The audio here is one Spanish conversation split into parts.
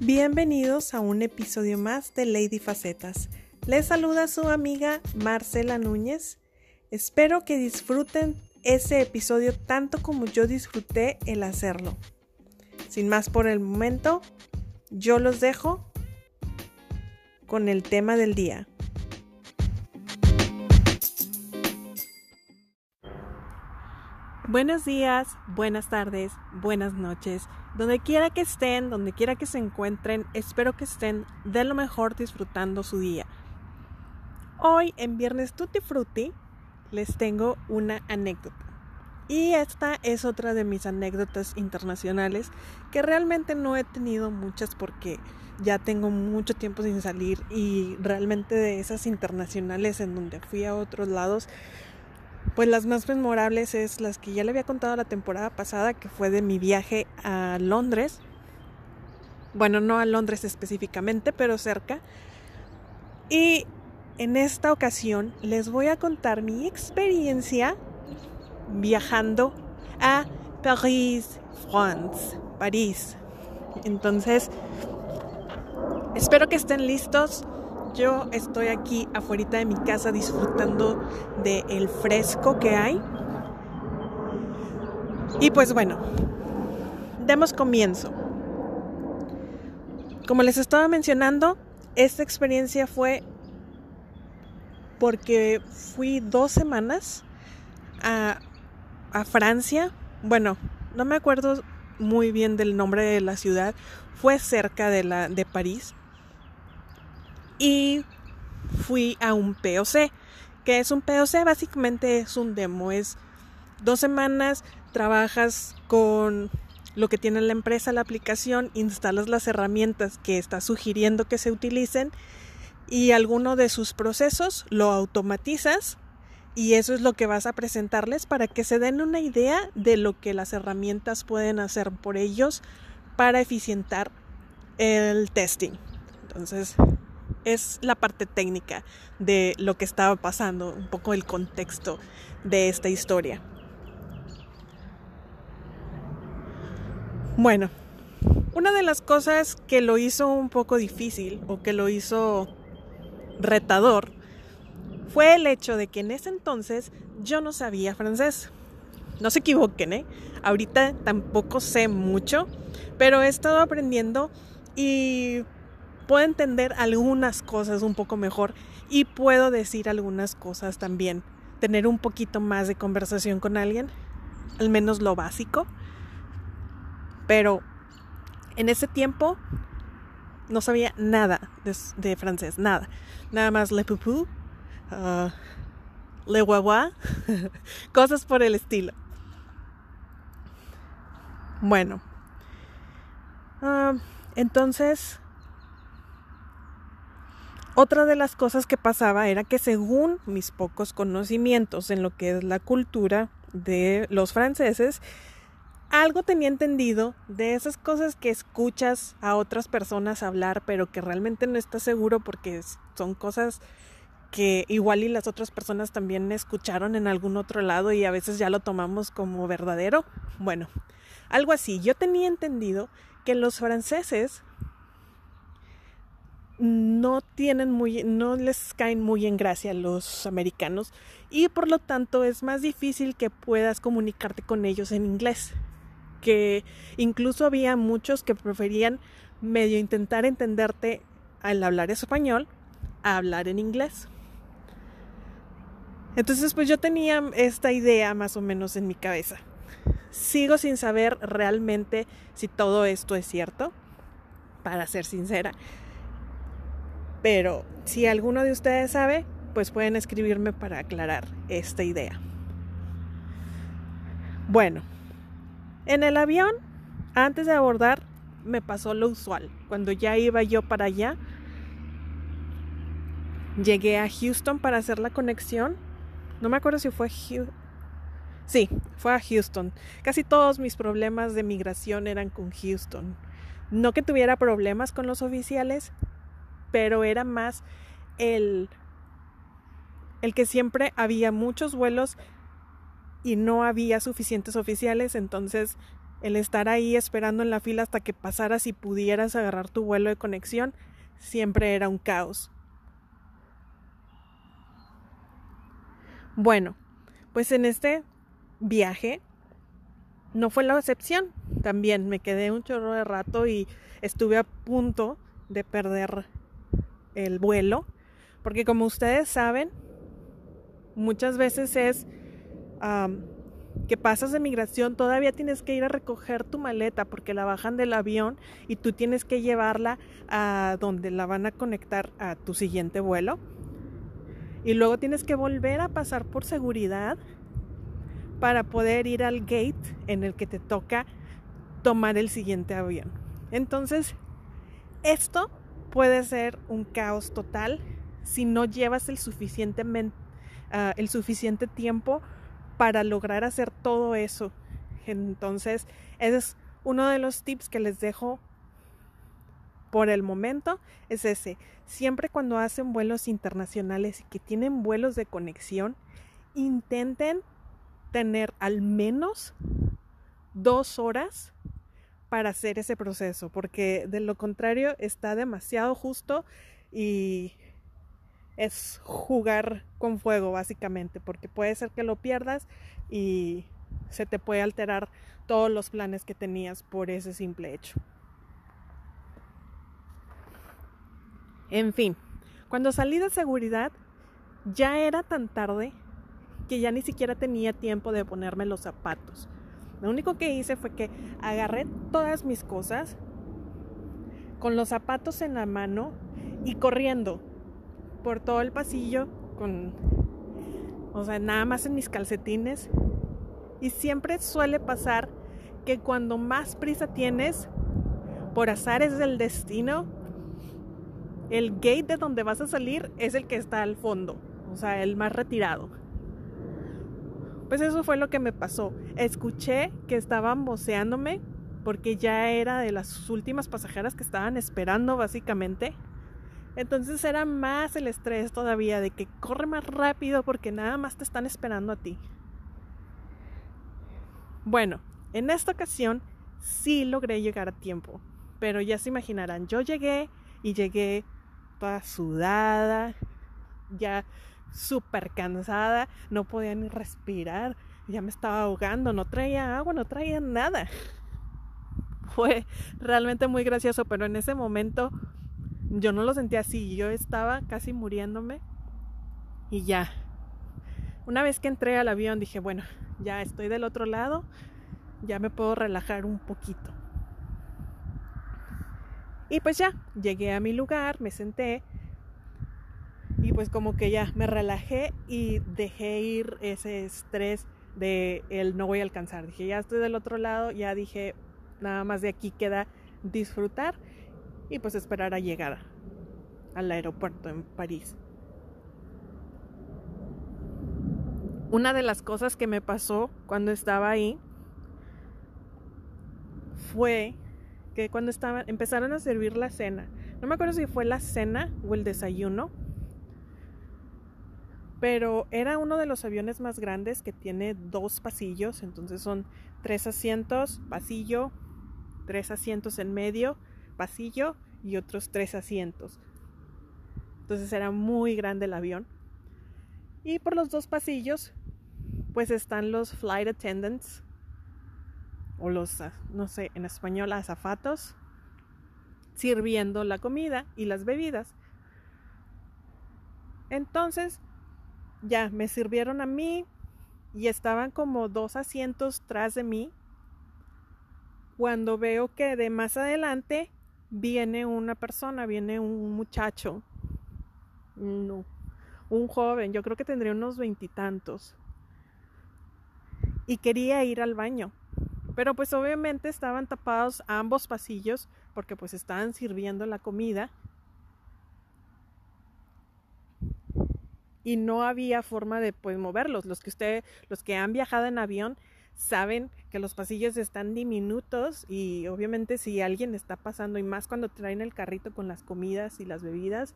Bienvenidos a un episodio más de Lady Facetas. Les saluda su amiga Marcela Núñez. Espero que disfruten ese episodio tanto como yo disfruté el hacerlo. Sin más por el momento, yo los dejo con el tema del día. Buenos días, buenas tardes, buenas noches. Donde quiera que estén, donde quiera que se encuentren, espero que estén de lo mejor disfrutando su día. Hoy en Viernes Tutti Frutti les tengo una anécdota. Y esta es otra de mis anécdotas internacionales que realmente no he tenido muchas porque ya tengo mucho tiempo sin salir y realmente de esas internacionales en donde fui a otros lados pues las más memorables es las que ya le había contado la temporada pasada, que fue de mi viaje a Londres. Bueno, no a Londres específicamente, pero cerca. Y en esta ocasión les voy a contar mi experiencia viajando a París, France, París. Entonces, espero que estén listos yo estoy aquí afuera de mi casa disfrutando del el fresco que hay. Y pues bueno, demos comienzo. Como les estaba mencionando, esta experiencia fue porque fui dos semanas a, a, Francia. Bueno, no me acuerdo muy bien del nombre de la ciudad. Fue cerca de, la, de París y fui a un POC. que es un POC? Básicamente es un demo, es dos semanas, trabajas con lo que tiene la empresa, la aplicación, instalas las herramientas que está sugiriendo que se utilicen y alguno de sus procesos lo automatizas y eso es lo que vas a presentarles para que se den una idea de lo que las herramientas pueden hacer por ellos para eficientar el testing. Entonces, es la parte técnica de lo que estaba pasando, un poco el contexto de esta historia. Bueno, una de las cosas que lo hizo un poco difícil o que lo hizo retador fue el hecho de que en ese entonces yo no sabía francés. No se equivoquen, ¿eh? Ahorita tampoco sé mucho, pero he estado aprendiendo y puedo entender algunas cosas un poco mejor y puedo decir algunas cosas también. Tener un poquito más de conversación con alguien, al menos lo básico. Pero en ese tiempo no sabía nada de, francés, nada. Nada más le pupú, uh, le guagua, cosas por el estilo. Bueno, uh, entonces otra de las cosas que pasaba era que según mis pocos conocimientos en lo que es la cultura de los franceses, algo tenía entendido de esas cosas que escuchas a otras personas hablar, pero que realmente no estás seguro porque son cosas que igual y las otras personas también escucharon en algún otro lado y a veces ya lo tomamos como verdadero. Bueno, algo así. Yo tenía entendido que los franceses no tienen muy, no les caen muy en gracia los americanos y por lo tanto es más difícil que puedas comunicarte con ellos en inglés. Que incluso había muchos que preferían medio intentar entenderte al hablar español a hablar en inglés. Entonces pues yo tenía esta idea más o menos en mi cabeza. Sigo sin saber realmente si todo esto es cierto, para ser sincera pero si alguno de ustedes sabe, pues pueden escribirme para aclarar esta idea. Bueno, en el avión, antes de abordar, me pasó lo usual. Cuando ya iba yo para allá, llegué a Houston para hacer la conexión. No me acuerdo si fue Houston. Sí, fue a Houston. Casi todos mis problemas de migración eran con Houston. No que tuviera problemas con los oficiales, pero era más el, el que siempre había muchos vuelos y no había suficientes oficiales, entonces el estar ahí esperando en la fila hasta que pasaras y pudieras agarrar tu vuelo de conexión, siempre era un caos. Bueno, pues en este viaje no fue la excepción. También me quedé un chorro de rato y estuve a punto de perder el vuelo, porque como ustedes saben, muchas veces es que pasas de migración, todavía tienes que ir a recoger tu maleta porque la bajan del avión y tú tienes que llevarla a donde la van a conectar a tu siguiente vuelo. Y luego tienes que volver a pasar por seguridad para poder ir al gate en el que te toca tomar el siguiente avión. Entonces, esto puede ser un caos total si no llevas el, suficientemente, ah, el suficiente tiempo para lograr hacer todo eso. Entonces, ese es uno de los tips que les dejo por el momento, es ese. Siempre cuando hacen vuelos internacionales y que tienen vuelos de conexión, intenten tener al menos dos horas para hacer ese proceso, porque de lo contrario está demasiado justo y es jugar con fuego básicamente, porque puede ser que lo pierdas y se te puede alterar todos los planes que tenías por ese simple hecho. En fin, cuando salí de seguridad ya era tan tarde que ya ni siquiera tenía tiempo de ponerme los zapatos. Lo único que hice fue que agarré todas mis cosas con los zapatos en la mano y corriendo por todo el pasillo con, o sea, nada más en mis calcetines. Y siempre suele pasar que cuando más prisa tienes, por azares del destino, el gate de donde vas a salir es el que está al fondo, o sea, el más retirado. Pues eso fue lo que me pasó. Escuché que estaban voceándome porque ya era de las últimas pasajeras que estaban esperando básicamente. Entonces era más el estrés todavía de que corre más rápido porque nada más te están esperando a ti. Bueno, en esta ocasión sí logré llegar a tiempo, pero ya se imaginarán, yo llegué y llegué toda sudada, ya súper cansada, no podía ni respirar, ya me estaba ahogando, no traía agua, no traía nada. Fue realmente muy gracioso, pero en ese momento yo no lo sentía así, yo estaba casi muriéndome y ya. Una vez que entré al avión dije, bueno, ya estoy del otro lado, ya me puedo relajar un poquito. Y pues ya, llegué a mi lugar, me senté y pues como que ya me relajé y dejé ir ese estrés de el no voy a alcanzar. Dije, ya estoy del otro lado, ya dije, nada más de aquí queda disfrutar y pues esperar a llegar al aeropuerto en París. Una de las cosas que me pasó cuando estaba ahí fue que cuando estaba, empezaron a servir la cena, no me acuerdo si fue la cena o el desayuno, pero era uno de los aviones más grandes que tiene dos pasillos, entonces son tres asientos, pasillo, tres asientos en medio pasillo y otros tres asientos. Entonces era muy grande el avión. Y por los dos pasillos, pues están los flight attendants, o los, ah, no sé, en español, azafatos, sirviendo la comida y las bebidas. Entonces, ya me sirvieron a mí y estaban como dos asientos tras de mí. Cuando veo que de más adelante viene una persona, viene un muchacho, no, un joven, yo creo que tendría unos veintitantos, y, quería ir al baño. Pero pues obviamente estaban tapados ambos pasillos porque pues estaban sirviendo la comida. Y no había forma de pues moverlos. Los que usted, los que han viajado en avión saben que los pasillos están diminutos y obviamente si alguien está pasando y más cuando traen el carrito con las comidas y las bebidas,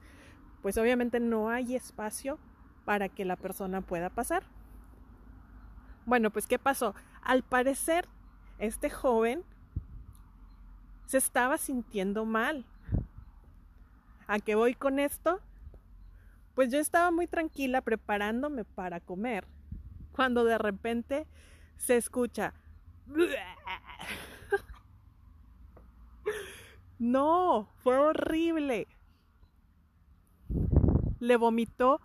pues obviamente no hay espacio para que la persona pueda pasar. Bueno, pues ¿qué pasó? Al parecer este joven se estaba sintiendo mal. ¿A qué voy con esto? Pues yo estaba muy tranquila preparándome para comer, cuando de repente se escucha... No, fue horrible. Le vomitó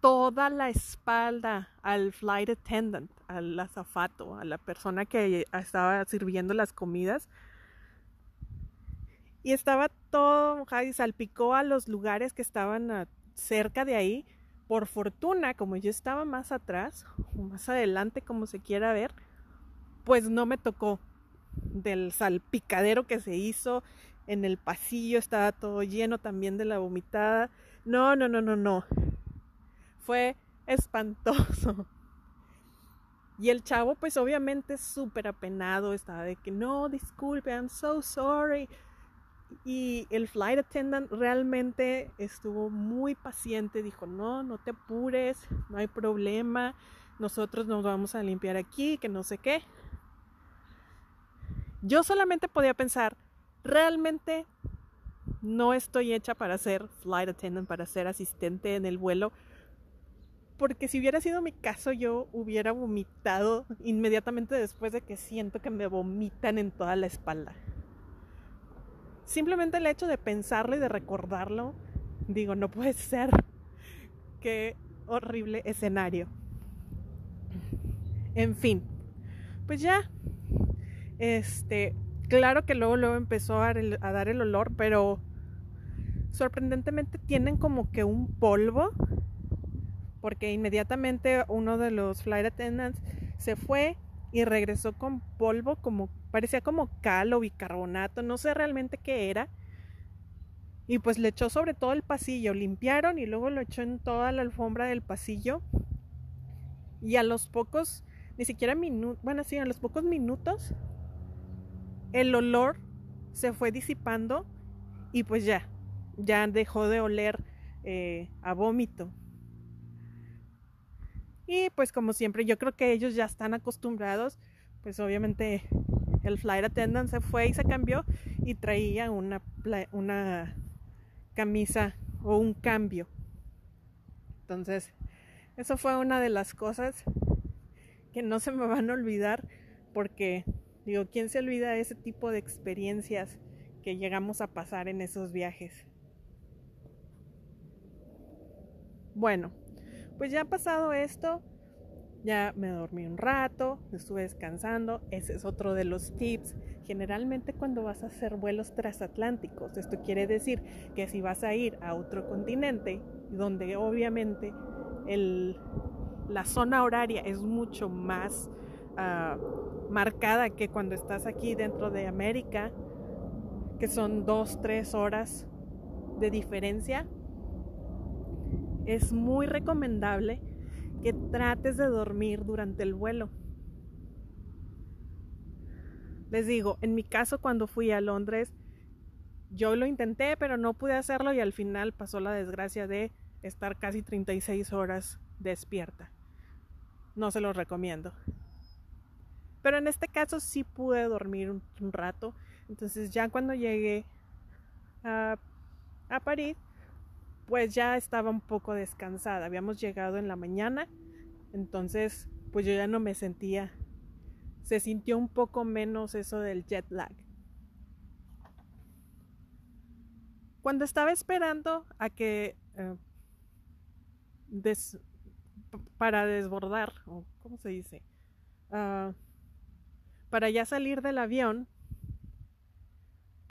toda la espalda al flight attendant, al azafato, a la persona que estaba sirviendo las comidas. Y estaba todo mojado y salpicó a los lugares que estaban cerca de ahí. Por fortuna, como yo estaba más atrás, o más adelante, como se quiera ver, pues no me tocó del salpicadero que se hizo en el pasillo, estaba todo lleno también de la vomitada. No, no, no, no, no. Fue espantoso. Y el chavo, pues obviamente súper apenado, estaba de que no, disculpe, I'm so sorry. Y el flight attendant realmente estuvo muy paciente, dijo, no, no te apures, no hay problema, nosotros nos vamos a limpiar aquí, que no sé qué. Yo solamente podía pensar, realmente no estoy hecha para ser flight attendant, para ser asistente en el vuelo, porque si hubiera sido mi caso yo hubiera vomitado inmediatamente después de que siento que me vomitan en toda la espalda. Simplemente el hecho de pensarlo y de recordarlo, digo, no puede ser. Qué horrible escenario. En fin, pues ya, este, claro que luego, luego empezó a dar el olor, pero sorprendentemente tienen como que un polvo porque inmediatamente uno de los flight attendants se fue y regresó con polvo como parecía como cal o bicarbonato, no sé realmente qué era. Y pues le echó sobre todo el pasillo, limpiaron y luego lo echó en toda la alfombra del pasillo. Y a los pocos, ni siquiera minutos, bueno, sí, a los pocos minutos, el olor se fue disipando y pues ya, ya dejó de oler eh, a vómito. Y pues como siempre, yo creo que ellos ya están acostumbrados, pues obviamente el flight attendant se fue y se cambió y traía una, una camisa o un cambio. Entonces, eso fue una de las cosas que no se me van a olvidar porque, digo, ¿quién se olvida de ese tipo de experiencias que llegamos a pasar en esos viajes? Bueno, pues ya pasado esto, ya me dormí un rato, estuve descansando. Ese es otro de los tips. Generalmente cuando vas a hacer vuelos transatlánticos, esto quiere decir que si vas a ir a otro continente, donde obviamente la zona horaria es mucho más ah, marcada que cuando estás aquí dentro de América, que son dos, tres horas de diferencia, es muy recomendable que trates de dormir durante el vuelo. Les digo, en mi caso cuando fui a Londres, yo lo intenté, pero no pude hacerlo y al final pasó la desgracia de estar casi 36 horas despierta. No se lo recomiendo. Pero en este caso sí pude dormir un, rato. Entonces ya cuando llegué a París, pues ya estaba un poco descansada. Habíamos llegado en la mañana, entonces pues yo ya no me sentía, se sintió un poco menos eso del jet lag. Cuando estaba esperando a que eh, para desbordar, ¿cómo se dice? Ah, para ya salir del avión,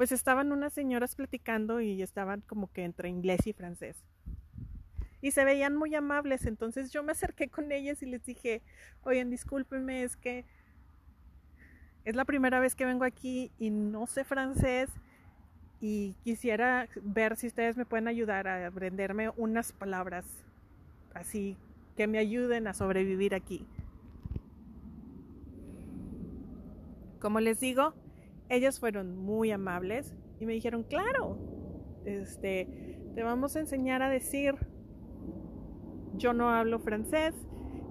pues estaban unas señoras platicando y estaban como que entre inglés y francés. Y se veían muy amables, entonces yo me acerqué con ellas y les dije, oigan, discúlpenme, es que es la primera vez que vengo aquí y no sé francés y quisiera ver si ustedes me pueden ayudar a aprenderme unas palabras así que me ayuden a sobrevivir aquí. Como les digo, ellas fueron muy amables y me dijeron, claro, este, te vamos a enseñar a decir, yo no hablo francés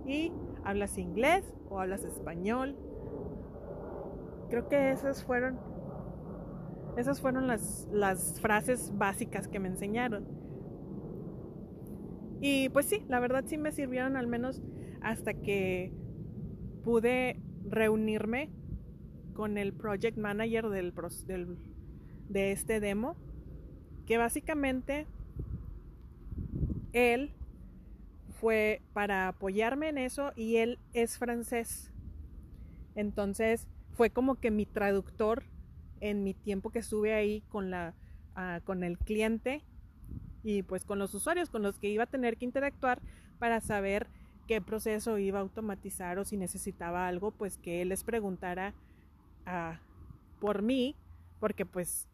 y hablas inglés o hablas español. creo que esas fueron esas fueron las, las frases básicas que me enseñaron. Y pues sí, la verdad sí me sirvieron al menos hasta que pude reunirme con el project manager del, de este demo, que básicamente él fue para apoyarme en eso y él es francés. Entonces fue como que mi traductor en mi tiempo que estuve ahí con, la, ah, con el cliente y pues con los usuarios con los que iba a tener que interactuar para saber qué proceso iba a automatizar o si necesitaba algo, pues que él les preguntara por mí, porque pues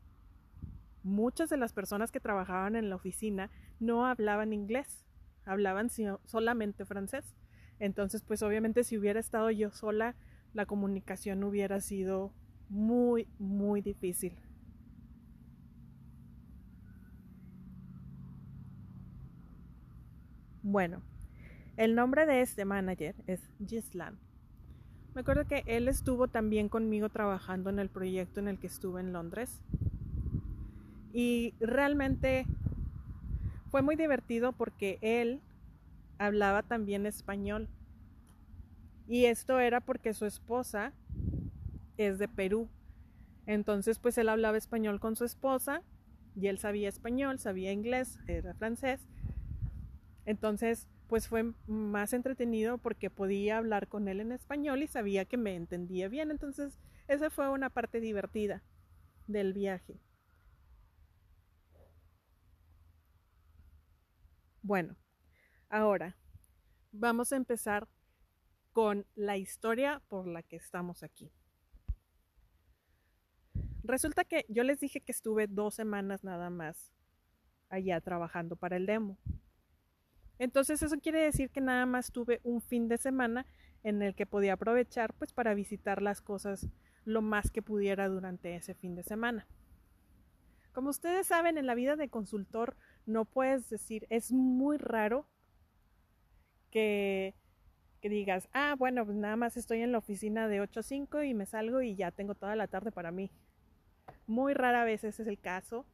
muchas de las personas que trabajaban en la oficina no hablaban inglés, hablaban solamente francés. Entonces, pues obviamente si hubiera estado yo sola, la comunicación hubiera sido muy, muy difícil. Bueno, el nombre de este manager es Gislan. Me acuerdo que él estuvo también conmigo trabajando en el proyecto en el que estuve en Londres. Y realmente fue muy divertido porque él hablaba también español. Y esto era porque su esposa es de Perú. Entonces, pues él hablaba español con su esposa y él sabía español, sabía inglés, era francés. Entonces, pues fue más entretenido porque podía hablar con él en español y sabía que me entendía bien. Entonces, esa fue una parte divertida del viaje. Bueno, ahora vamos a empezar con la historia por la que estamos aquí. Resulta que yo les dije que estuve dos semanas nada más allá trabajando para el demo. Entonces eso quiere decir que nada más tuve un fin de semana en el que podía aprovechar pues para visitar las cosas lo más que pudiera durante ese fin de semana. Como ustedes saben, en la vida de consultor no puedes decir, es muy raro que, digas, ah, bueno, pues nada más estoy en la oficina de 8 a 5 y me salgo y ya tengo toda la tarde para mí. Muy rara vez ese es el caso.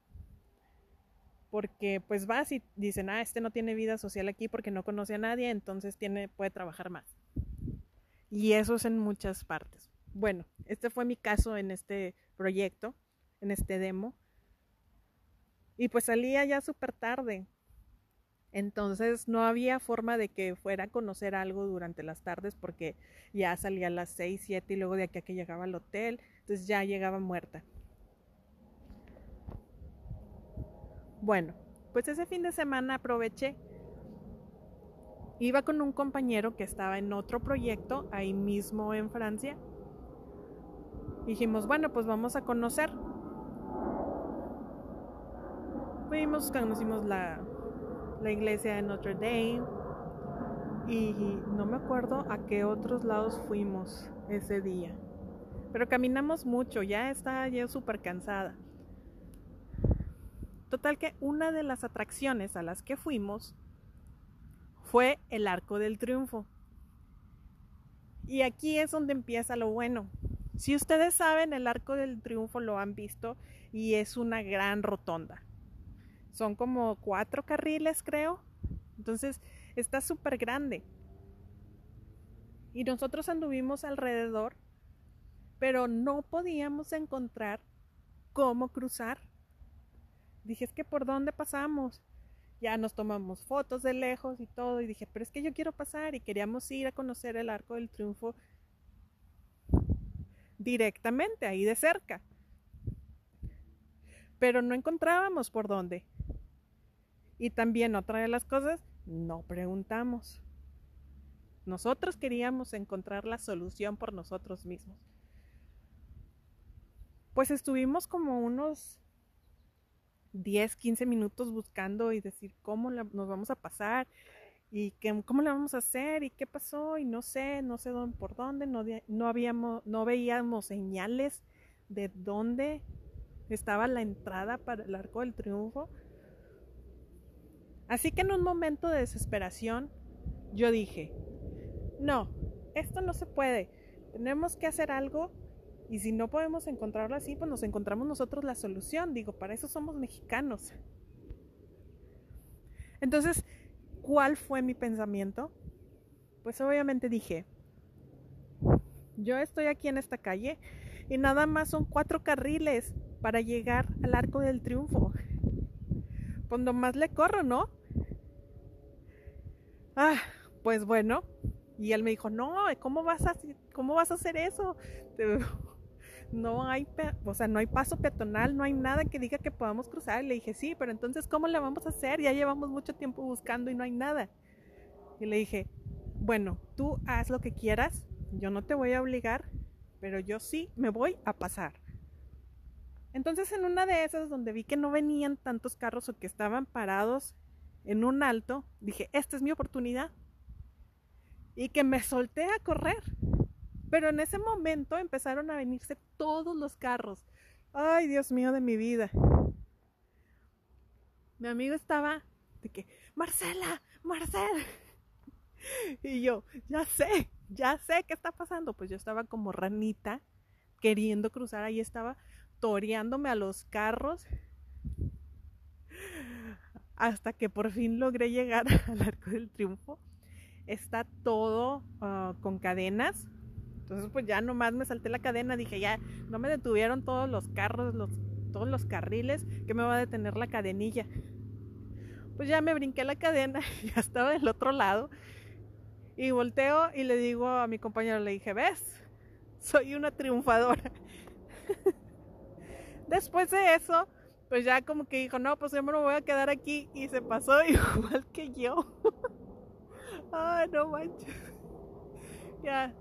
Porque pues vas y dicen, ah, este no tiene vida social aquí porque no conoce a nadie, entonces tiene, puede trabajar más. Y eso es en muchas partes. Bueno, este fue mi caso en este proyecto, en este demo. Y pues salía ya súper tarde. Entonces no había forma de que fuera a conocer algo durante las tardes porque ya salía a las 6, 7 y luego de aquí a que llegaba al hotel, entonces ya llegaba muerta. Bueno, pues ese fin de semana aproveché. Iba con un compañero que estaba en otro proyecto ahí mismo en Francia. Dijimos, bueno, pues vamos a conocer. Fuimos, conocimos la, la iglesia de Notre Dame y no me acuerdo a qué otros lados fuimos ese día. Pero caminamos mucho, ya estaba yo súper cansada. Total que una de las atracciones a las que fuimos fue el Arco del Triunfo. Y aquí es donde empieza lo bueno. Si ustedes saben, el Arco del Triunfo lo han visto y es una gran rotonda. Son como cuatro carriles, creo. Entonces está súper grande. Y nosotros anduvimos alrededor, pero no podíamos encontrar cómo cruzar dije, es que por dónde pasamos. Ya nos tomamos fotos de lejos y todo y dije, pero es que yo quiero pasar y queríamos ir a conocer el Arco del Triunfo directamente, ahí de cerca. Pero no encontrábamos por dónde. Y también otra de las cosas, no preguntamos. Nosotros queríamos encontrar la solución por nosotros mismos. Pues estuvimos como unos 10, 15 minutos buscando y decir cómo nos vamos a pasar y qué, cómo le vamos a hacer y qué pasó y no sé, no sé dónde, por dónde, no, no, habíamos, no veíamos señales de dónde estaba la entrada para el arco del triunfo. Así que en un momento de desesperación yo dije, no, esto no se puede, tenemos que hacer algo Y si no podemos encontrarlo así, pues nos encontramos nosotros la solución. Digo, para eso somos mexicanos. Entonces, ¿cuál fue mi pensamiento? Pues obviamente dije, yo estoy aquí en esta calle y nada más son cuatro carriles para llegar al arco del triunfo. Pues más le corro, ¿no? Ah, pues bueno. Y él me dijo, no, ¿cómo vas a, cómo vas a hacer eso? No hay, o sea, no hay paso peatonal, no hay nada que diga que podamos cruzar. Y le dije, sí, pero entonces, ¿cómo le vamos a hacer? Ya llevamos mucho tiempo buscando y no hay nada. Y le dije, bueno, tú haz lo que quieras, yo no te voy a obligar, pero yo sí me voy a pasar. Entonces en una de esas donde vi que no venían tantos carros o que estaban parados en un alto, dije, esta es mi oportunidad. Y que me solté a correr. Pero en ese momento empezaron a venirse todos los carros. Ay, Dios mío de mi vida. Mi amigo estaba de que, Marcela, Marcela. Y yo, ya sé, ya sé qué está pasando. Pues yo estaba como ranita queriendo cruzar, ahí estaba toreándome a los carros hasta que por fin logré llegar al arco del triunfo. Está todo ah, con cadenas. Entonces pues ya nomás me salté la cadena, dije ya, no me detuvieron todos los carros, los, todos los carriles, que me va a detener la cadenilla. Pues ya me brinqué la cadena, ya estaba del otro lado. Y volteo y le digo a mi compañero, le dije, ¿ves? Soy una triunfadora. Después de eso, pues ya como que dijo, no, pues yo me voy a quedar aquí y se pasó igual que yo. Ay, no manches. Ya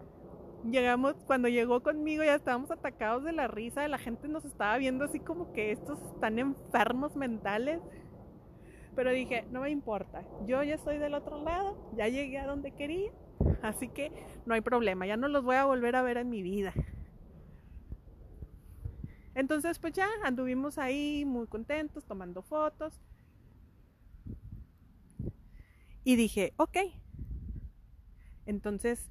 llegamos, cuando llegó conmigo ya estábamos atacados de la risa, la gente nos estaba viendo así como que estos están enfermos mentales. Pero dije, no me importa, yo ya estoy del otro lado, ya llegué a donde quería, así que no hay problema, ya no los voy a volver a ver en mi vida. Entonces pues ya anduvimos ahí muy contentos, tomando fotos. Y dije, ok. Entonces,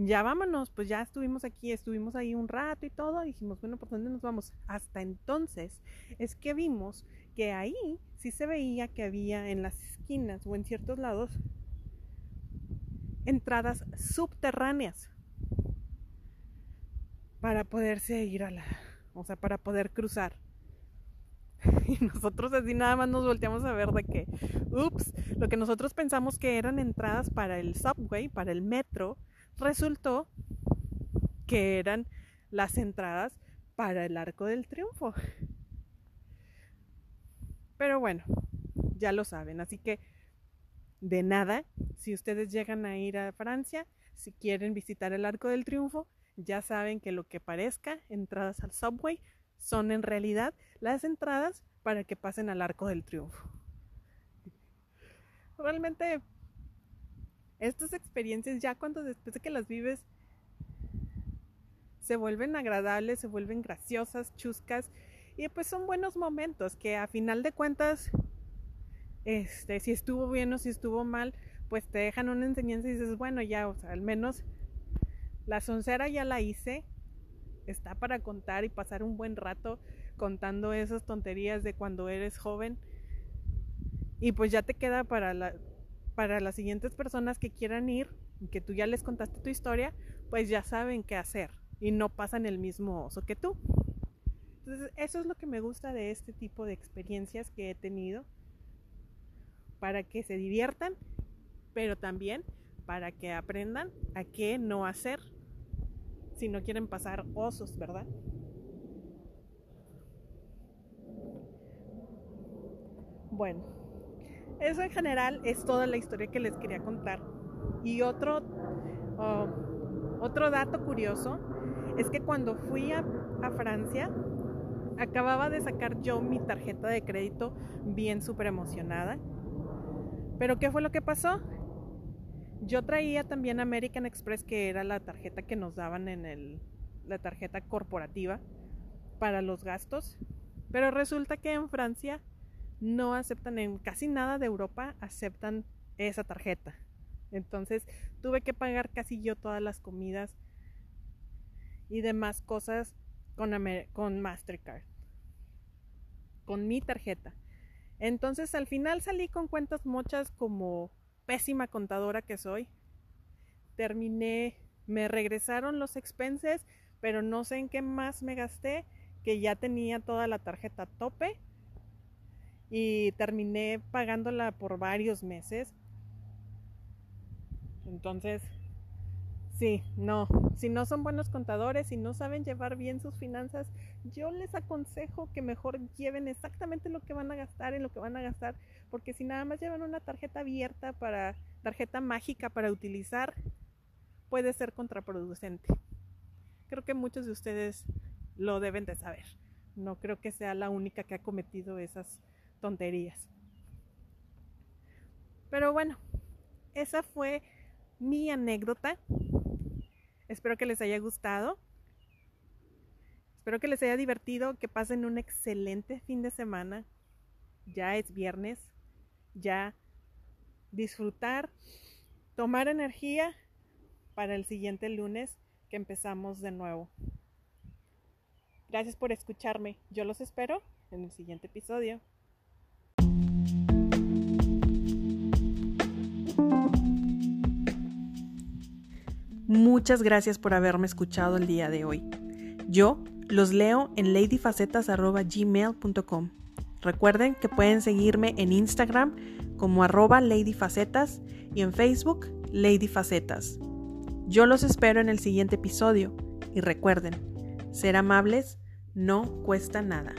ya vámonos, pues ya estuvimos aquí, estuvimos ahí un rato y todo. dijimos, bueno, ¿por dónde nos vamos? Hasta entonces es que vimos que ahí sí se veía que había en las esquinas o en ciertos lados entradas subterráneas para poderse ir a la, o sea, para poder cruzar. Y nosotros así nada más nos volteamos a ver de que, ups, lo que nosotros pensamos que eran entradas para el subway, para el metro, resultó que eran las entradas para el arco del triunfo. Pero bueno, ya lo saben, así que de nada, si ustedes llegan a ir a Francia, si quieren visitar el arco del triunfo, ya saben que lo que parezca entradas al subway son en realidad las entradas para que pasen al arco del triunfo. Realmente estas experiencias ya cuando después de que las vives se vuelven agradables, se vuelven graciosas, chuscas y pues son buenos momentos que a final de cuentas este si estuvo bien o si estuvo mal, pues te dejan una enseñanza y dices, bueno, ya, o sea, al menos la soncera ya la hice, está para contar y pasar un buen rato contando esas tonterías de cuando eres joven. Y pues ya te queda para, la, para las siguientes personas que quieran ir que tú ya les contaste tu historia, pues ya saben qué hacer y no pasan el mismo oso que tú. Entonces, eso es lo que me gusta de este tipo de experiencias que he tenido para que se diviertan, pero también para que aprendan a qué no hacer si no quieren pasar osos, ¿verdad? Bueno, eso en general es toda la historia que les quería contar. Y otro, oh, otro dato curioso es que cuando fui a, Francia, acababa de sacar yo mi tarjeta de crédito bien súper emocionada. Pero ¿qué fue lo que pasó? Yo traía también American Express, que era la tarjeta que nos daban en el, la tarjeta corporativa para los gastos. Pero resulta que en Francia no aceptan, en casi nada de Europa aceptan esa tarjeta. Entonces tuve que pagar casi yo todas las comidas y demás cosas con, Mastercard, con mi tarjeta. Entonces al final salí con cuentas muchas como pésima contadora que soy. Terminé, me regresaron los expenses, pero no sé en qué más me gasté, que ya tenía toda la tarjeta a tope y terminé pagándola por varios meses. Entonces, sí, no, si no son buenos contadores, y no saben llevar bien sus finanzas, yo les aconsejo que mejor lleven exactamente lo que van a gastar en lo que van a gastar, porque si nada más llevan una tarjeta abierta para tarjeta mágica para utilizar, puede ser contraproducente. Creo que muchos de ustedes lo deben de saber. No creo que sea la única que ha cometido esas tonterías. Pero bueno, esa fue mi anécdota. Espero que les haya gustado. Espero que les haya divertido, que pasen un excelente fin de semana. Ya es viernes. Ya disfrutar, tomar energía para el siguiente lunes que empezamos de nuevo. Gracias por escucharme. Yo los espero en el siguiente episodio. Muchas gracias por haberme escuchado el día de hoy. Yo los leo en ladyfacetas.gmail.com. Recuerden que pueden seguirme en Instagram como arroba ladyfacetas y en Facebook ladyfacetas. Yo los espero en el siguiente episodio y recuerden, ser amables no cuesta nada.